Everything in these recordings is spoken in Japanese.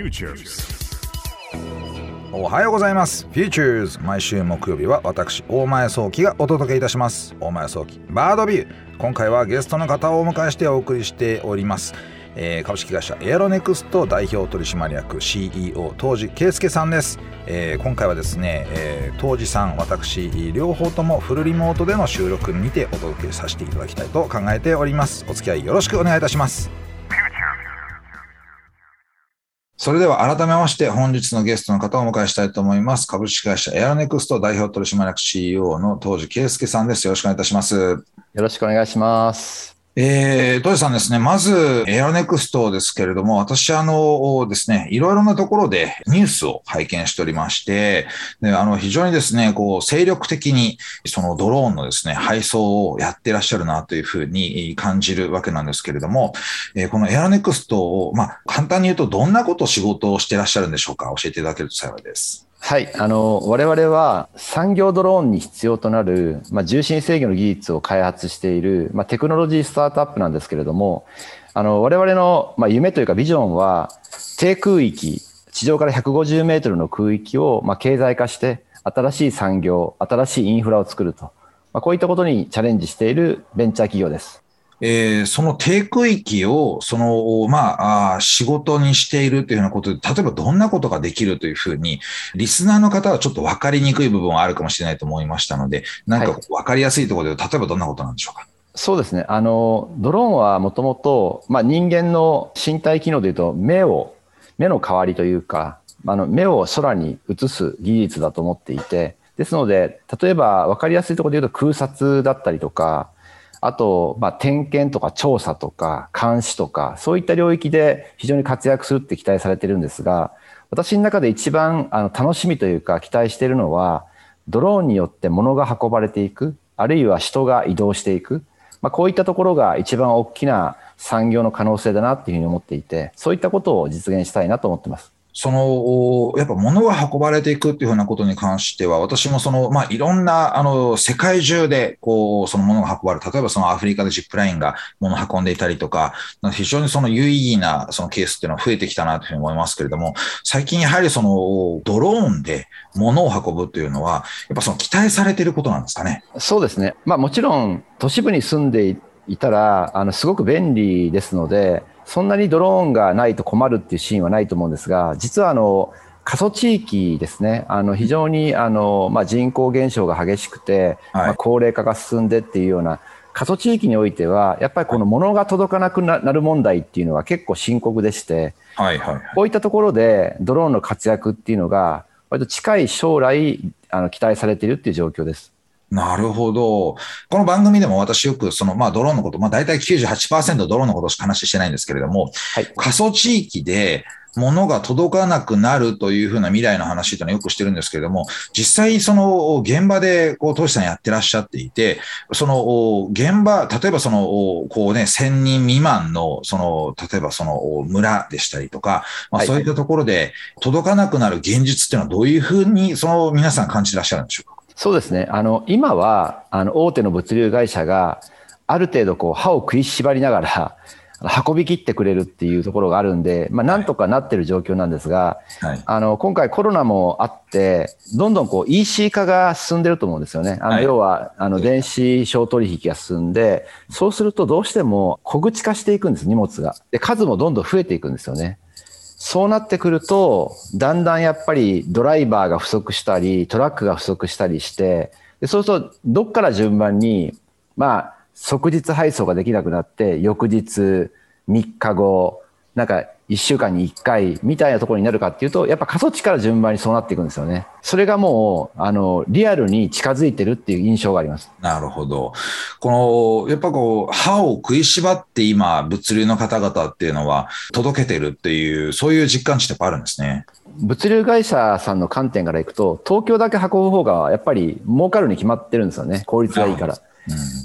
Futures. おはようございます。フューチャーズ毎週木曜日は私、大前早期がお届けいたします。大前早期バードビュー。今回はゲストの方をお迎えしてお送りしております。えー株式会社エアロネクスト代表取締役 CEO 当時圭介さんです、えー今回はですね、えー当時さん私両方ともフルリモートでの収録にてお届けさせていただきたいと考えておりますお付き合いよろしくお願いいたしますそれでは改めまして本日のゲストの方をお迎えしたいと思います。株式会社エアネクスト代表取締役 CEO の当時圭介さんです。よろしくお願いいたします。よろしくお願いします。えー、当時さんですね、まずエアロネクストですけれども、私あのですね、いろいろなところでニュースを拝見しておりまして、であの非常にですね、こう精力的にそのドローンのですね、配送をやってらっしゃるなというふうに感じるわけなんですけれども、えーこのエアロネクストを、まあ、簡単に言うとどんなこと仕事をしてらっしゃるんでしょうか？教えていただけると幸いです。はい、あの我々は産業ドローンに必要となる、まあ、重心制御の技術を開発している、まあ、テクノロジースタートアップなんですけれども、あの我々の、まあ、夢というかビジョンは低空域、地上から150メートルの空域を、まあ、経済化して新しい産業、新しいインフラを作ると、まあ、こういったことにチャレンジしているベンチャー企業です。えーその低空域を、その、まあ、仕事にしているというようなことで、例えばどんなことができるというふうに、リスナーの方はちょっと分かりにくい部分はあるかもしれないと思いましたので、なんかはい分かりやすいところで、例えばどんなことなんでしょうか？そうですね。あの、ドローンはもともと、まあ、人間の身体機能でいうと、目を、目の代わりというか、あの、目を空に映す技術だと思っていて、ですので、例えば分かりやすいところで言うと空撮だったりとか、あと、まあ、点検とか調査とか監視とか、そういった領域で非常に活躍するって期待されてるんですが、私の中で一番あの楽しみというか期待しているのは、ドローンによって物が運ばれていく、あるいは人が移動していく、まあ、こういったところが一番大きな産業の可能性だなっていうふうに思っていて、そういったことを実現したいなと思ってます。その、やっぱ物が運ばれていくっていうふうなことに関しては、私もその、まあ、いろんな、あの、世界中で、こう、その物が運ばれる。例えばそのアフリカでジップラインが物を運んでいたりとか、非常にその有意義なそのケースっていうのは増えてきたなというふうに思いますけれども、最近やはりその、ドローンで物を運ぶっていうのは、やっぱその期待されていることなんですかね？そうですね。まあもちろん都市部に住んでいたら、あの、すごく便利ですので、そんなにドローンがないと困るっていうシーンはないと思うんですが、実はあの、過疎地域ですね、あの非常にあの、まあ、人口減少が激しくて、はいまあ、高齢化が進んでっていうような過疎地域においては、やっぱりこの物が届かなくななる問題っていうのは結構深刻でして、はいはいはい。こういったところでドローンの活躍っていうのが、割と近い将来、あの期待されているっていう状況です。なるほど。この番組でも私よくその、まあドローンのこと、まあ大体98%ドローンのことしか話してないんですけれども、はい。過疎地域で物が届かなくなるというふうな未来の話というのはよくしてるんですけれども、実際その現場でこう、投資さんやってらっしゃっていて、その現場、例えばその、こうね、1000人未満の、その、例えばその村でしたりとか、まあはい。そういったところで届かなくなる現実っていうのはどういうふうにその皆さん感じてらっしゃるんでしょうか？そうですね。あの、今は、あの、大手の物流会社が、ある程度、こう、歯を食いしばりながら、運び切ってくれるっていうところがあるんで、まあ、なんとかなってる状況なんですが、はい。あの、今回コロナもあって、どんどんこう EC 化が進んでると思うんですよね。あの、はい要は、あの、電子商取引が進んで、そうするとどうしても小口化していくんです、荷物が。で、数もどんどん増えていくんですよね。そうなってくると、だんだんやっぱりドライバーが不足したり、トラックが不足したりして、でそうすると、どっから順番に、まあ、即日配送ができなくなって、翌日、3日後、なんか1週間に1回みたいなところになるかっていうと、やっぱ過疎地から順番にそうなっていくんですよね。それがもう、あの、リアルに近づいてるっていう印象があります。なるほど。この、やっぱこう、歯を食いしばって今、物流の方々っていうのは届けてるっていう、そういう実感値ってやっぱあるんですね。物流会社さんの観点からいくと、東京だけ運ぶ方がやっぱり儲かるに決まってるんですよね。効率がいいから。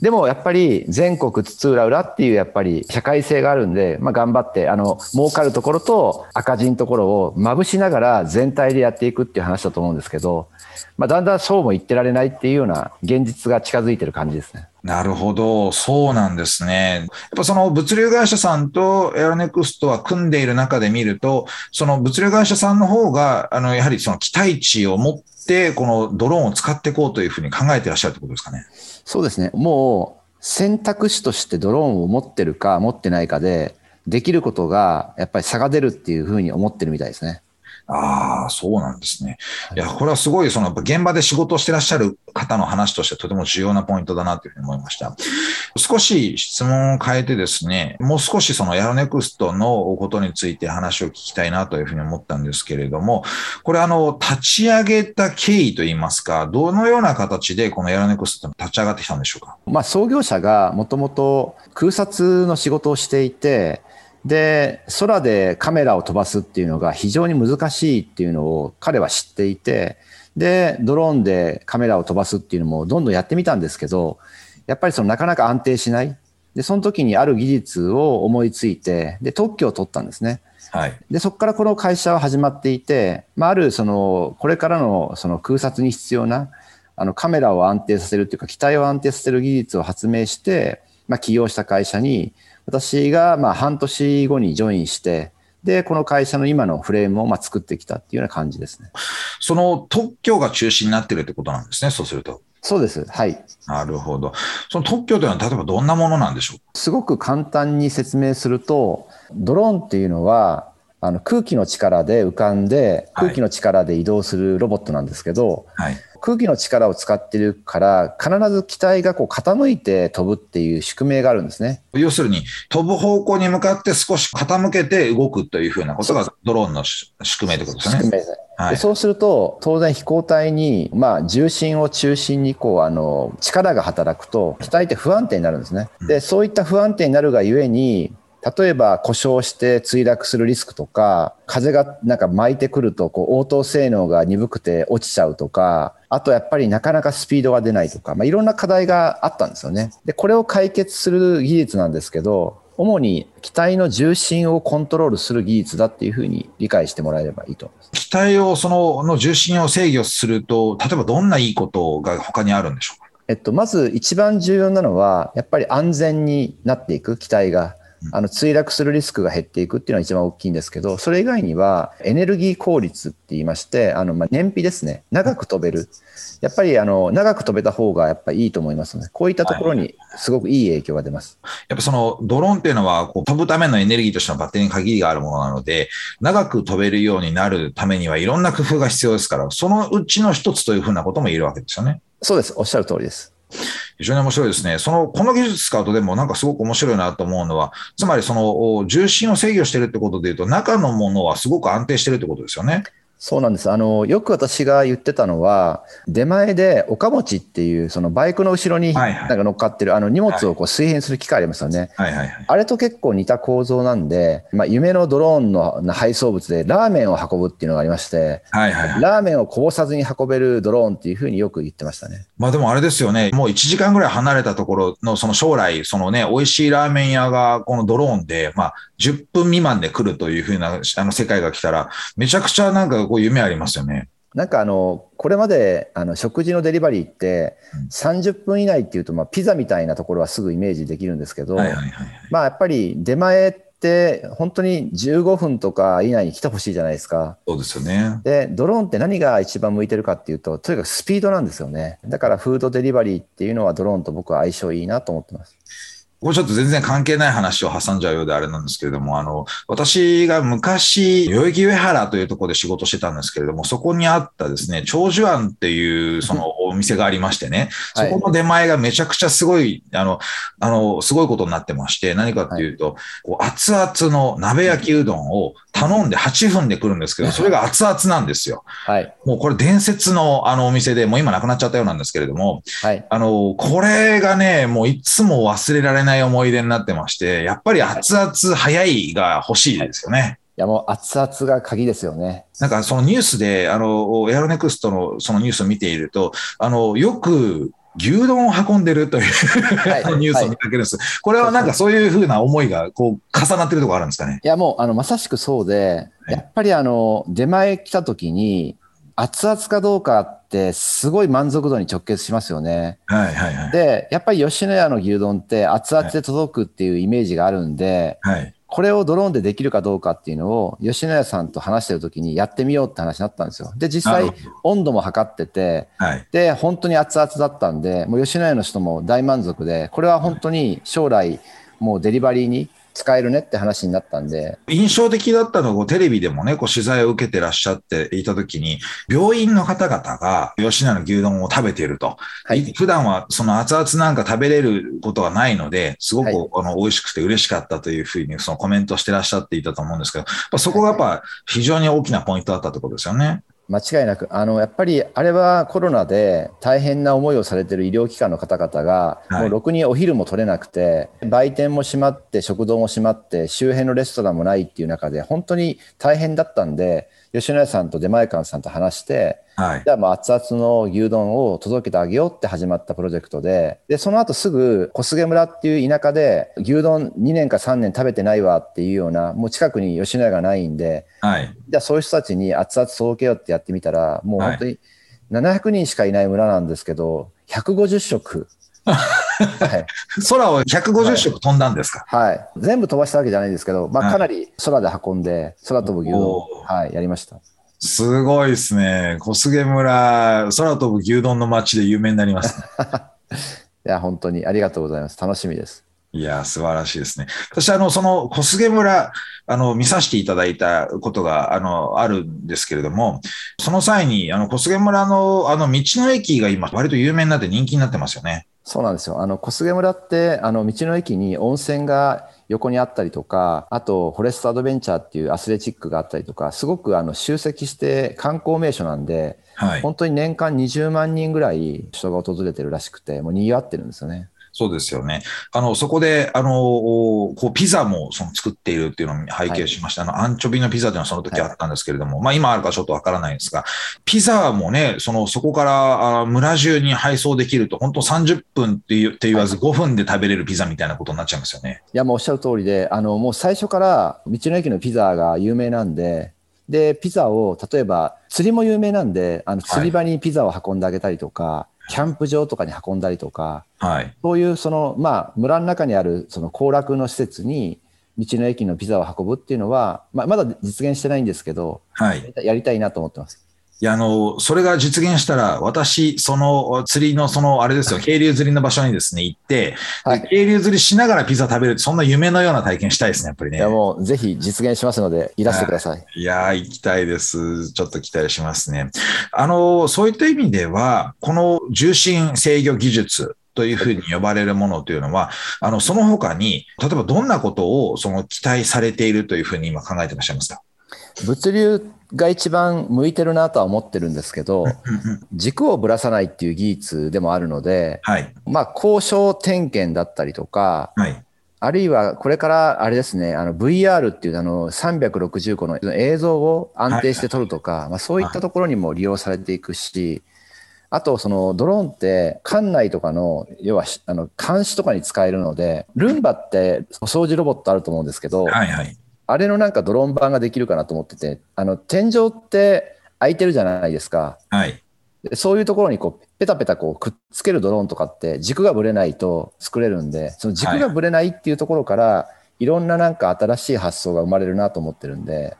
でもやっぱり全国津々浦々っていうやっぱり社会性があるんで、まあ、頑張ってあの儲かるところと赤字のところをまぶしながら全体でやっていくっていう話だと思うんですけど、まあ、だんだんそうも言ってられないっていうような現実が近づいてる感じですね。なるほど。そうなんですね。やっぱその物流会社さんとエアロネクストは組んでいる中で見ると、その物流会社さんの方が、あの、やはりその期待値を持って、このドローンを使っていこうというふうに考えていらっしゃるということですかね。そうですね。もう選択肢としてドローンを持ってるか持ってないかで、できることがやっぱり差が出るっていうふうに思ってるみたいですね。ああ、そうなんですね。いや、これはすごい、その、現場で仕事をしてらっしゃる方の話としてとても重要なポイントだなというふうに思いました。少し質問を変えてですね、もう少しそのヤロネクストのことについて話を聞きたいなというふうに思ったんですけれども、これあの、立ち上げた経緯といいますか、どのような形でこのヤロネクスト立ち上がってきたんでしょうか？まあ、創業者がもともと空撮の仕事をしていて、で、空でカメラを飛ばすっていうのが非常に難しいっていうのを彼は知っていて、で、ドローンでカメラを飛ばすっていうのもどんどんやってみたんですけど、やっぱりそのなかなか安定しない。で、その時にある技術を思いついて、で、特許を取ったんですね。はい。で、そこからこの会社は始まっていて、まあ、あるその、これからのその空撮に必要な、あのカメラを安定させるっていうか、機体を安定させる技術を発明して、まあ、起業した会社に、私がまあ半年後にジョインして、で、この会社の今のフレームをまあ作ってきたっていうような感じですね。その特許が中心になってるってことなんですね、そうすると。そうです。はい。なるほど。その特許というのは例えばどんなものなんでしょう？すごく簡単に説明すると、ドローンっていうのは、あの空気の力で浮かんで、空気の力で移動するロボットなんですけど、はい、空気の力を使ってるから、必ず機体がこう傾いて飛ぶっていう宿命があるんですね。要するに、飛ぶ方向に向かって少し傾けて動くというふうなことがドローンの宿命ってことですね。宿命です。はい、そうすると、当然飛行体に、まあ、重心を中心にこうあの力が働くと、機体って不安定になるんですね。で、そういった不安定になるがゆえに、例えば故障して墜落するリスクとか、風がなんか巻いてくるとこう応答性能が鈍くて落ちちゃうとか、あとやっぱりなかなかスピードが出ないとか、まあ、いろんな課題があったんですよね。で、これを解決する技術なんですけど、主に機体の重心をコントロールする技術だっていうふうに理解してもらえればいいと思います。機体をそのの重心を制御すると、例えばどんないいことが他にあるんでしょうか？えっと、まず一番重要なのは、やっぱり安全になっていく機体が。あの墜落するリスクが減っていくっていうのが一番大きいんですけど、それ以外にはエネルギー効率って言いまして、あのまあ燃費ですね、長く飛べる。やっぱりあの長く飛べた方がやっぱりいいと思いますので、こういったところにすごくいい影響が出ます。やっぱそのドローンっていうのはこう飛ぶためのエネルギーとしてのバッテリーに限りがあるものなので、長く飛べるようになるためにはいろんな工夫が必要ですから、そのうちの一つというふうなことも言えるわけですよね。そうです。おっしゃる通りです。非常に面白いですね。その、この技術使うとでもなんかすごく面白いなと思うのは、つまりその重心を制御してるってことでいうと、中のものはすごく安定してるってことですよね。そうなんです。あの、よく私が言ってたのは、出前で岡持ちっていう、そのバイクの後ろになんか乗っかってる、あの荷物をこう水平する機械ありますよね。はいはいはい、あれと結構似た構造なんで、まあ、夢のドローンの配送物でラーメンを運ぶっていうのがありまして、はいはいはい、ラーメンをこぼさずに運べるドローンっていうふうによく言ってましたね。まあでもあれですよね、もう1時間ぐらい離れたところのその将来、そのね、美味しいラーメン屋がこのドローンで、まあ10分未満で来るというふうなあの世界が来たら、めちゃくちゃなんかこう夢ありますよね。なんかあの、これまであの食事のデリバリーって30分以内っていうと、まあピザみたいなところはすぐイメージできるんですけど、まあやっぱり出前って本当に15分とか以内に来てほしいじゃないですか。そうですよね。で、ドローンって何が一番向いてるかっていうと、とにかくスピードなんですよね。だからフードデリバリーっていうのはドローンと僕は相性いいなと思ってます。これちょっと全然関係ない話を挟んじゃうようであれなんですけれども、あの、私が昔、代々木上原というところで仕事してたんですけれども、そこにあったですね、長寿庵っていうそのお店がありましてね、そこの出前がめちゃくちゃすごい、あの、あの、すごいことになってまして、何かっていうと、こう熱々の鍋焼きうどんを頼んで8分で来るんですけど、それが熱々なんですよ。はい。もうこれ伝説のあのお店で、もう今なくなっちゃったようなんですけれども、はい。あの、これがね、もういつも忘れられない思い出になってまして、やっぱり熱々早いが欲しいですよね。いやもう熱々が鍵ですよね。なんかそのニュースで、あの、エアロネクストのそのニュースを見ていると、あの、よく牛丼を運んでるという はい、ニュースを見かけるんです、はい、これはなんかそういうふうな思いがこう重なってるところあるんですかねいやもうあのまさしくそうで、やっぱりあの出前来た時に熱々かどうかっってすごい満足度に直結しますよね。はいはいはい。で、やっぱり吉野家の牛丼って熱々で届くっていうイメージがあるんで、はい。これをドローンでできるかどうかっていうのを吉野家さんと話してる時にやってみようって話になったんですよ。で、実際温度も測ってて、はい。で、本当に熱々だったんで、もう吉野家の人も大満足で、これは本当に将来もうデリバリーに使えるねって話になったんで、印象的だったのが、テレビでもね、こう取材を受けてらっしゃっていたときに、病院の方々が吉野家の牛丼を食べていると。はい普段はその熱々なんか食べれることはないので、すごく、はいあの美味しくて嬉しかったというふうにそのコメントしてらっしゃっていたと思うんですけど、そこがやっぱ非常に大きなポイントだったってことですよね。間違いなく、あのやっぱりあれはコロナで大変な思いをされている医療機関の方々が、はい。もうろくにお昼も取れなくて、売店も閉まって、食堂も閉まって、周辺のレストランもないっていう中で、本当に大変だったんで、吉野家さんと出前館さんと話して、はいじ。ゃあもう熱々の牛丼を届けてあげようって始まったプロジェクトで、で、その後すぐ小菅村っていう田舎で牛丼2年か3年食べてないわっていうような、もう近くに吉野家がないんで、はい。じゃあそういう人たちに熱々届けようってやってみたら、もう本当に700人しかいない村なんですけど、150食。はい、空を150食飛んだんですか、はい。全部飛ばしたわけじゃないんですけど、まあ、はいかなり空で運んで、空飛ぶ牛丼はい、やりました。すごいですね。小菅村、空飛ぶ牛丼の街で有名になりますね。いや、本当にありがとうございます。楽しみです。いや、素晴らしいですね。私、あの、その小菅村、あの、見させていただいたことが、あの、あるんですけれども、その際に、あの、小菅村の、あの、道の駅が今、割と有名になって人気になってますよね。そうなんですよ。あの、小菅村って、あの、道の駅に温泉が横にあったりとか、あと、フォレストアドベンチャーっていうアスレチックがあったりとか、すごくあの集積して観光名所なんで、はい。本当に年間20万人ぐらい人が訪れてるらしくて、もう賑わってるんですよね。そうですよね。あの、そこで、あの、こう、ピザもその作っているっていうのを拝見しました。あの、アンチョビのピザというのはその時あったんですけれども、まあ今あるかちょっとわからないんですが、ピザもね、その、そこからあ村中に配送できると、本当30分って言って言わず5分で食べれるピザみたいなことになっちゃいますよね。いや、もうおっしゃる通りで、あの、もう最初から道の駅のピザが有名なんで、で、ピザを、例えば、釣りも有名なんで、あの、釣り場にピザを運んであげたりとか、キャンプ場とかに運んだりとか、はい。そういうその、まあ、村の中にあるその行楽の施設に道の駅のピザを運ぶっていうのは、まあ、まだ実現してないんですけど、はい。やりたいなと思ってます。いや、あの、それが実現したら、私、その釣りの、その、あれですよ、渓流釣りの場所にですね、行って、はいで渓流釣りしながらピザ食べるって、そんな夢のような体験したいですね、やっぱりね。いや、もうぜひ実現しますので、いらしてください。いやー、行きたいです。ちょっと期待しますね。あの、そういった意味では、この重心制御技術というふうに呼ばれるものというのは、あの、その他に、例えばどんなことをその期待されているというふうに今考えていらっしゃいますか？物流が一番向いてるなとは思ってるんですけど、軸をぶらさないっていう技術でもあるので、はい。まあ、交渉点検だったりとか、はい。あるいはこれからあれですね、あの VR っていうあの360個の映像を安定して撮るとか、まあ、そういったところにも利用されていくし、あとそのドローンって館内とかの要はあの監視とかに使えるので、ルンバってお掃除ロボットあると思うんですけど、はい。はい。あれのなんかドローン版ができるかなと思ってて、あの天井って開いてるじゃないですか。はい。でそういうところにこうペタペタこうくっつけるドローンとかって軸がぶれないと作れるんで、その軸がぶれないっていうところから、いろんななんか新しい発想が生まれるなと思ってるんで、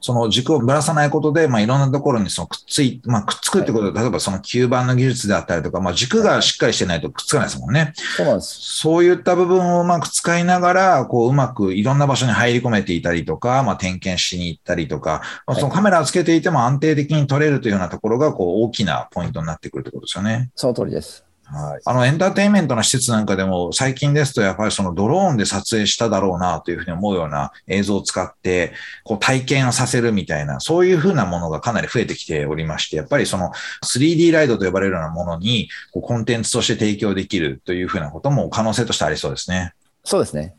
その軸をぶらさないことで、まあ、いろんなところにそのくっつい、まあ、くっつくってことで、例えばその吸盤の技術であったりとか、まあ、軸がしっかりしてないとくっつかないですもんね。そうなんです。そういった部分をうまく使いながら、こう、うまくいろんな場所に入り込めていたりとか、まあ、点検しに行ったりとか、まあそのカメラをつけていても安定的に撮れるというようなところが、こう、大きなポイントになってくるということですよね。その通りです。はい。あの、エンターテインメントの施設なんかでも、最近ですと、やっぱりそのドローンで撮影しただろうな、というふうに思うような映像を使って、こう、体験をさせるみたいな、そういうふうなものがかなり増えてきておりまして、やっぱりその 3D ライドと呼ばれるようなものに、こう、コンテンツとして提供できるというふうなことも可能性としてありそうですね。そうですね。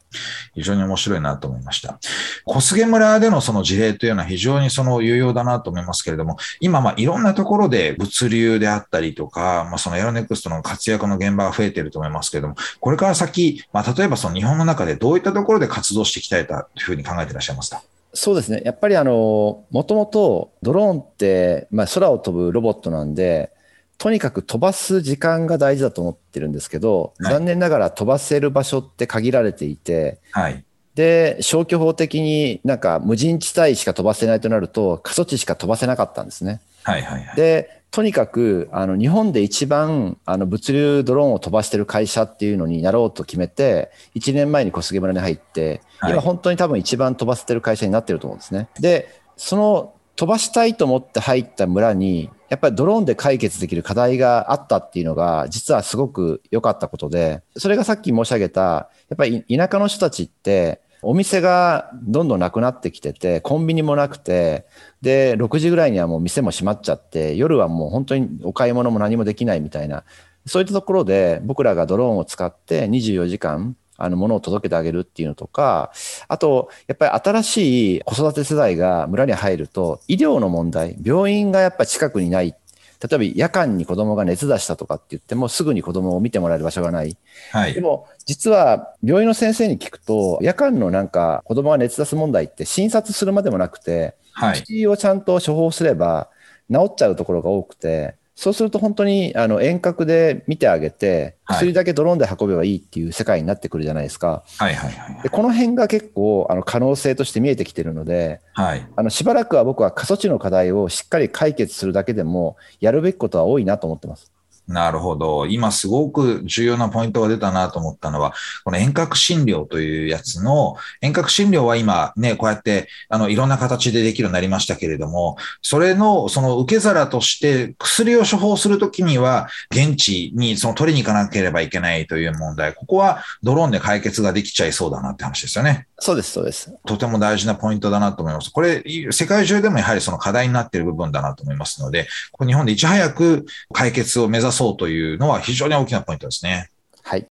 非常に面白いなと思いました。小菅村でのその事例というのは非常にその有用だなと思いますけれども、今まあいろんなところで物流であったりとか、まあそのエロネクストの活躍の現場が増えていると思いますけれども、これから先、まあ例えばその日本の中でどういったところで活動していきたいというふうに考えていらっしゃいますか？そうですね。やっぱりあの、もともとドローンって、まあ、空を飛ぶロボットなんで、とにかく飛ばす時間が大事だと思ってるんですけど、はい残念ながら飛ばせる場所って限られていて、はい。で、消去法的になんか無人地帯しか飛ばせないとなると、過疎地しか飛ばせなかったんですね。はいはいはい。で、とにかく、あの、日本で一番、あの、物流ドローンを飛ばしてる会社っていうのになろうと決めて、1年前に小菅村に入って、はい今本当に多分一番飛ばせてる会社になってると思うんですね。で、その飛ばしたいと思って入った村に、やっぱりドローンで解決できる課題があったっていうのが、実はすごく良かったことで、それがさっき申し上げた、やっぱり田舎の人たちって、お店がどんどんなくなってきてて、コンビニもなくて、で、6時ぐらいにはもう店も閉まっちゃって、夜はもう本当にお買い物も何もできないみたいな、そういったところで僕らがドローンを使って24時間、あの、物を届けてあげるっていうのとか、あと、やっぱり新しい子育て世代が村に入ると、医療の問題、病院がやっぱ近くにない。例えば夜間に子供が熱出したとかって言っても、すぐに子供を見てもらえる場所がない。はいで。も、実は病院の先生に聞くと、夜間のなんか子供が熱出す問題って診察するまでもなくて、はい。薬をちゃんと処方すれば治っちゃうところが多くて、そうすると本当にあの遠隔で見てあげて、はい薬だけドローンで運べばいいっていう世界になってくるじゃないですか。はいはいはいで、この辺が結構あの可能性として見えてきてるので、はい。あのしばらくは僕は過疎地の課題をしっかり解決するだけでも、やるべきことは多いなと思ってます。なるほど。今すごく重要なポイントが出たなと思ったのは、この遠隔診療というやつの、遠隔診療は今ね、こうやって、あの、いろんな形でできるようになりましたけれども、それの、その受け皿として薬を処方するときには、現地にその取りに行かなければいけないという問題、ここはドローンで解決ができちゃいそうだなって話ですよね。そうです、そうです。とても大事なポイントだなと思います。これ、世界中でもやはりその課題になっている部分だなと思いますので、ここ日本でいち早く解決を目指そうというのは非常に大きなポイントですね。はい。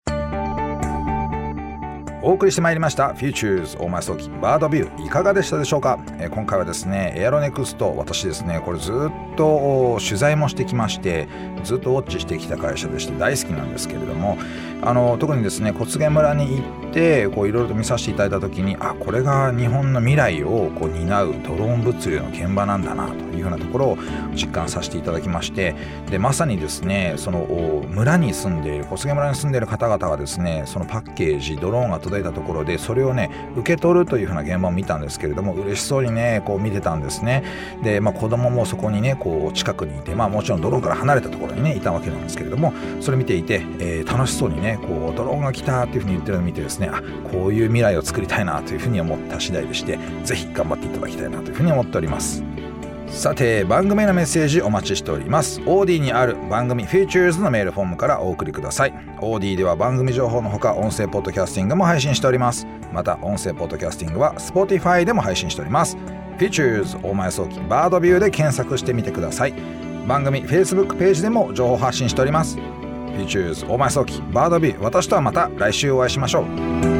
お送りしてまいりました Futures 大前早期バードビューいかがでしたでしょうか、えー今回はですねエアロネクスト私ですねこれずっとお取材もしてきましてずっとウォッチしてきた会社でして大好きなんですけれどもあの特にですね小菅村に行ってこういろいろと見させていただいた時にあこれが日本の未来をこう担うドローン物流の現場なんだなというようなところを実感させていただきましてでまさにですねその村に住んでいる小菅村に住んでいる方々はですねそのパッケージドローンが届いたところでそれをね受け取るというふうな現場を見たんですけれども嬉しそうにねこう見てたんですね。で、まあ、子供もそこにねこう近くにいてまあもちろんドローンから離れたところにねいたわけなんですけれどもそれ見ていて、えー楽しそうにねねこうドローンが来たっていうふうに言ってるのを見てですねあこういう未来を作りたいなというふうに思った次第でしてぜひ頑張っていただきたいなというふうに思っております。さて番組へのメッセージお待ちしております。OD にある番組 Futures のメールフォームからお送りください。OD では番組情報のほか音声ポッドキャスティングも配信しております。また音声ポッドキャスティングは Spotify でも配信しております。Futures 大前早期バードビューで検索してみてください。番組 Facebook ページでも情報発信しております。Futures 大前早期。バードビー。私とはまた来週お会いしましょう。